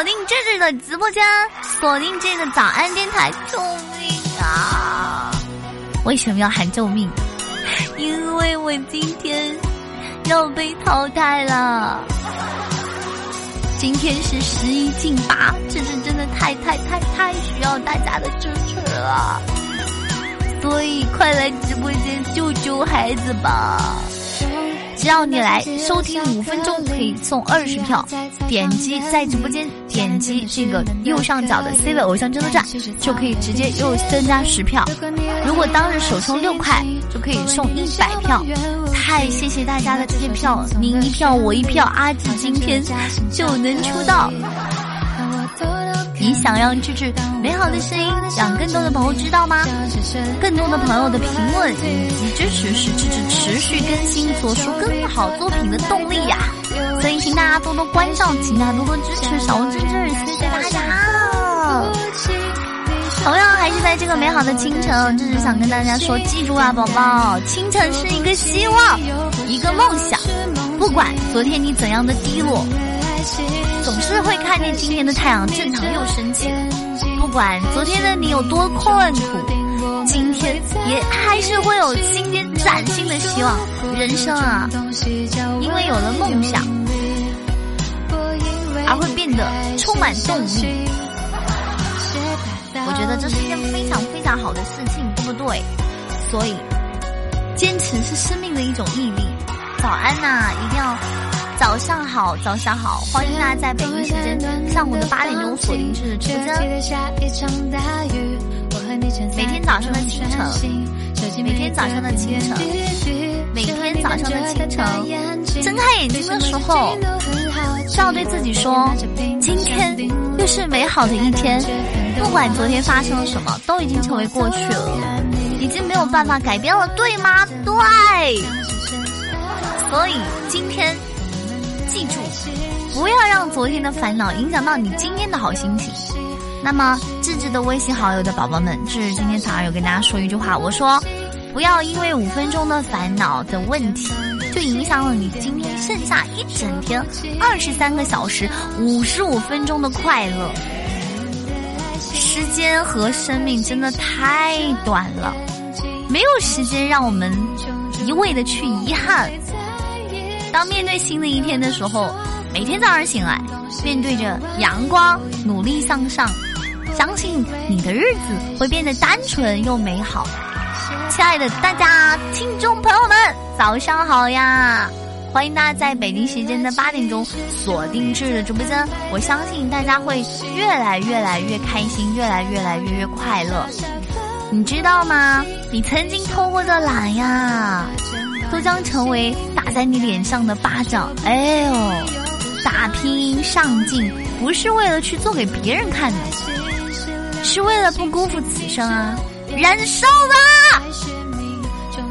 锁定这里的直播间，锁定这个早安电台，救命啊！为什么要喊救命？因为我今天要被淘汰了。今天是十一进八，这是真的太太太太需要大家的支持了，所以快来直播间救救孩子吧！只要你来收听五分钟，可以送二十票。点击在直播间点击这个右上角的 C 位偶像争夺战，就可以直接又增加十票。如果当日首充六块，就可以送一百票。太谢谢大家的这些票，您一票我一票，阿紫今天就能出道。你想让智智美好的声音让更多的朋友知道吗？更多的朋友的评论以及支持是智智持续更新、做出更好作品的动力呀！所以请大家多多关照，请大家多多支持小智智，谢谢大家！同样还是在这个美好的清晨，智智想跟大家说，记住啊，宝宝，清晨是一个希望，一个梦想，不管昨天你怎样的低落。总是会看见今天的太阳正常又升起，不管昨天的你有多困苦，今天也还是会有今天崭新的希望。人生啊，因为有了梦想，而会变得充满动力。我觉得这是一件非常非常好的事情，对不对？所以，坚持是生命的一种毅力。早安呐，一定要。早上好，早上好，欢迎大家在北京时间上午的八点钟锁定是直播间。每天早上的清晨，每天早上的清晨，每天早上的清晨，睁开眼睛的时候，就要对自己说：今天又是美好的一天。不管昨天发生了什么，都已经成为过去了，已经没有办法改变了，对吗？对。所以今天。记住，不要让昨天的烦恼影响到你今天的好心情。那么，智智的微信好友的宝宝们，智智今天早上有跟大家说一句话，我说，不要因为五分钟的烦恼的问题，就影响了你今天剩下一整天二十三个小时五十五分钟的快乐。时间和生命真的太短了，没有时间让我们一味的去遗憾。当面对新的一天的时候，每天早上醒来，面对着阳光，努力向上，相信你的日子会变得单纯又美好。亲爱的大家，听众朋友们，早上好呀！欢迎大家在北京时间的八点钟锁定智的直播间，我相信大家会越来越来越开心，越来越来越越快乐。你知道吗？你曾经偷过的懒呀！都将成为在你脸上的巴掌。哎呦，打拼上进不是为了去做给别人看的，是为了不辜负此生啊！燃烧吧，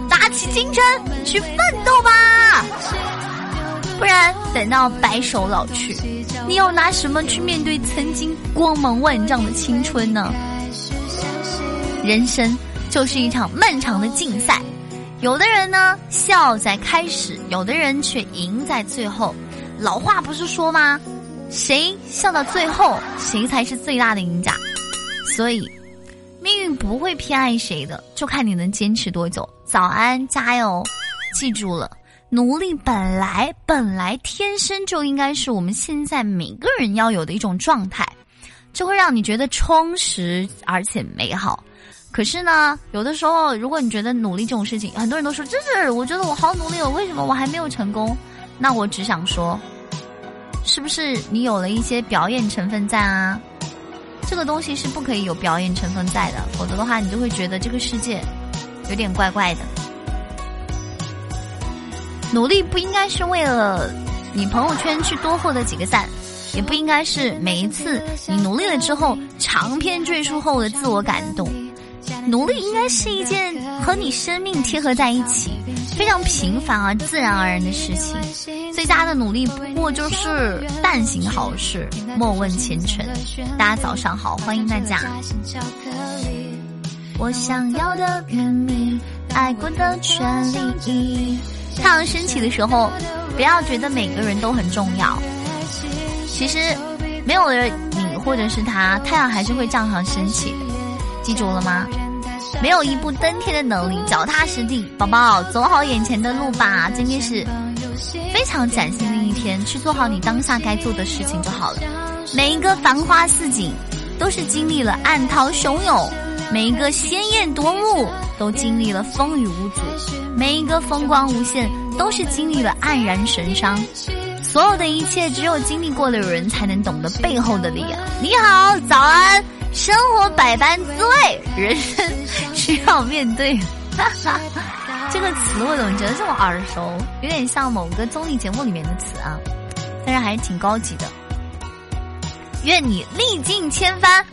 打起精神去奋斗吧，不然等到白首老去，你又拿什么去面对曾经光芒万丈的青春呢？人生就是一场漫长的竞赛。有的人呢笑在开始，有的人却赢在最后。老话不是说吗？谁笑到最后，谁才是最大的赢家。所以，命运不会偏爱谁的，就看你能坚持多久。早安，加油！记住了，努力本来本来天生就应该是我们现在每个人要有的一种状态，就会让你觉得充实而且美好。可是呢，有的时候，如果你觉得努力这种事情，很多人都说这是，我觉得我好努力，我为什么我还没有成功？那我只想说，是不是你有了一些表演成分在啊？这个东西是不可以有表演成分在的，否则的话，你就会觉得这个世界有点怪怪的。努力不应该是为了你朋友圈去多获得几个赞，也不应该是每一次你努力了之后长篇赘述后的自我感动。努力应该是一件和你生命贴合在一起、非常平凡而自然而然的事情。最佳的努力不过就是但行好事，莫问前程。大家早上好，欢迎大家。我想要的人民，爱过的权利。太阳升起的时候，不要觉得每个人都很重要。其实。没有了你或者是他，太阳还是会照常升起，记住了吗？没有一步登天的能力，脚踏实地，宝宝走好眼前的路吧。今天是非常崭新的一天，去做好你当下该做的事情就好了。每一个繁花似锦，都是经历了暗涛汹涌；每一个鲜艳夺目，都经历了风雨无阻；每一个风光无限，都是经历了黯然神伤。所有的一切，只有经历过的人才能懂得背后的力量。你好，早安。生活百般滋味，人生需要面对。这个词我怎么觉得这么耳熟？有点像某个综艺节目里面的词啊，但是还是挺高级的。愿你历尽千帆，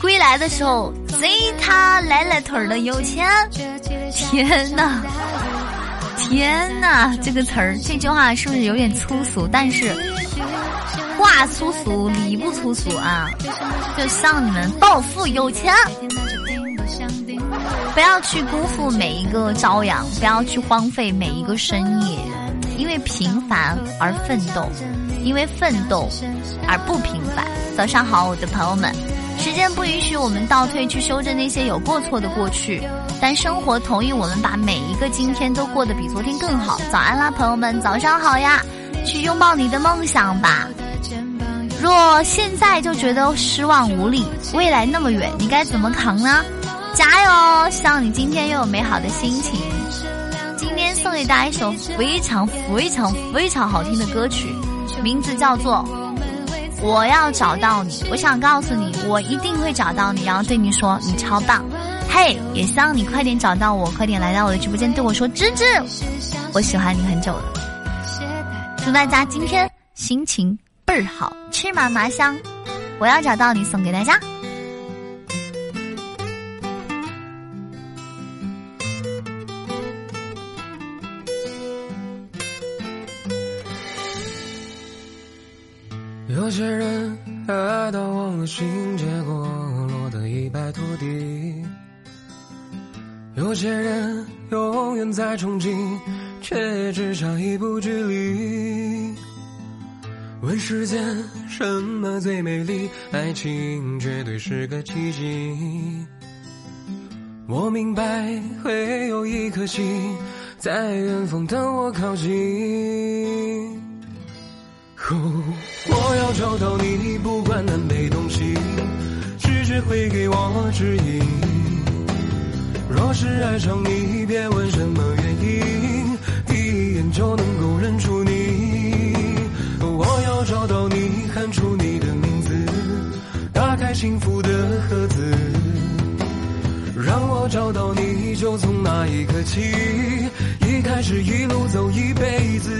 归来的时候随他来了腿儿的有钱。天哪，天哪，这个词儿，这句话是不是有点粗俗？但是。话粗俗，理不粗俗啊！就像你们暴富有钱，不要去辜负每一个朝阳，不要去荒废每一个深夜，因为平凡而奋斗，因为奋斗而不平凡。早上好，我的朋友们，时间不允许我们倒退去修正那些有过错的过去，但生活同意我们把每一个今天都过得比昨天更好。早安啦，朋友们，早上好呀！去拥抱你的梦想吧。若现在就觉得失望无力，未来那么远，你该怎么扛呢？加油！希望你今天又有美好的心情。今天送给大家一首非常非常非常好听的歌曲，名字叫做《我要找到你》。我想告诉你，我一定会找到你，然后对你说你超棒。嘿，也希望你快点找到我，快点来到我的直播间对我说芝芝，我喜欢你很久了。祝大家今天心情。儿好，吃嘛嘛香，我要找到你送给大家。有些人爱到忘了心，结果落得一败涂地；有些人永远在憧憬，却只差一步距离。问世间什么最美丽？爱情绝对是个奇迹。我明白会有一颗心在远方等我靠近。我要找到你，不管南北东西，直觉会给我指引。若是爱上你，别问什么原因，第一眼就能够认出。找到你，喊出你的名字，打开幸福的盒子。让我找到你，就从那一刻起，一开始一路走一辈子。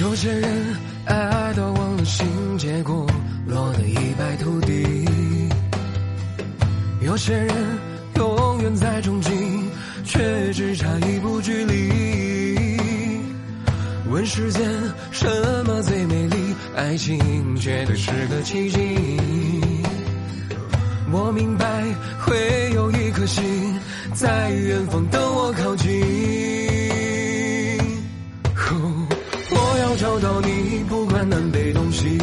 有些人爱到忘了心，结果落得一败涂地。有些人永远在憧憬，问世间什么最美丽？爱情绝对是个奇迹。我明白会有一颗心在远方等我靠近。我要找到你，不管南北东西，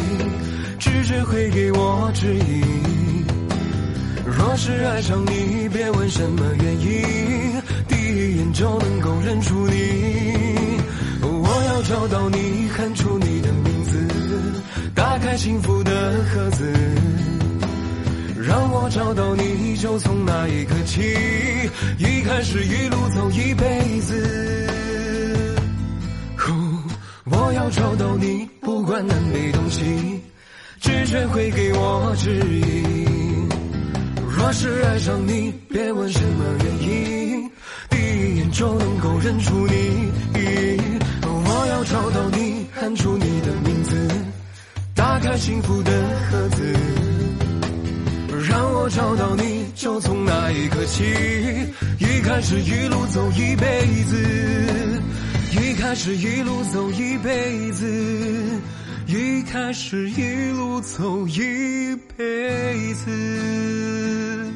直觉会给我指引。若是爱上你，别问什么原因，第一眼就能够认出你。找到你，喊出你的名字，打开幸福的盒子。让我找到你，就从那一刻起，一开始一路走一辈子。我要找到你，不管南北东西，直觉会给我指引。若是爱上你，别问什么原因，第一眼就能够认出你。找到你，喊出你的名字，打开幸福的盒子。让我找到你，就从那一刻起，一开始一路走一辈子，一开始一路走一辈子，一开始一路走一辈子。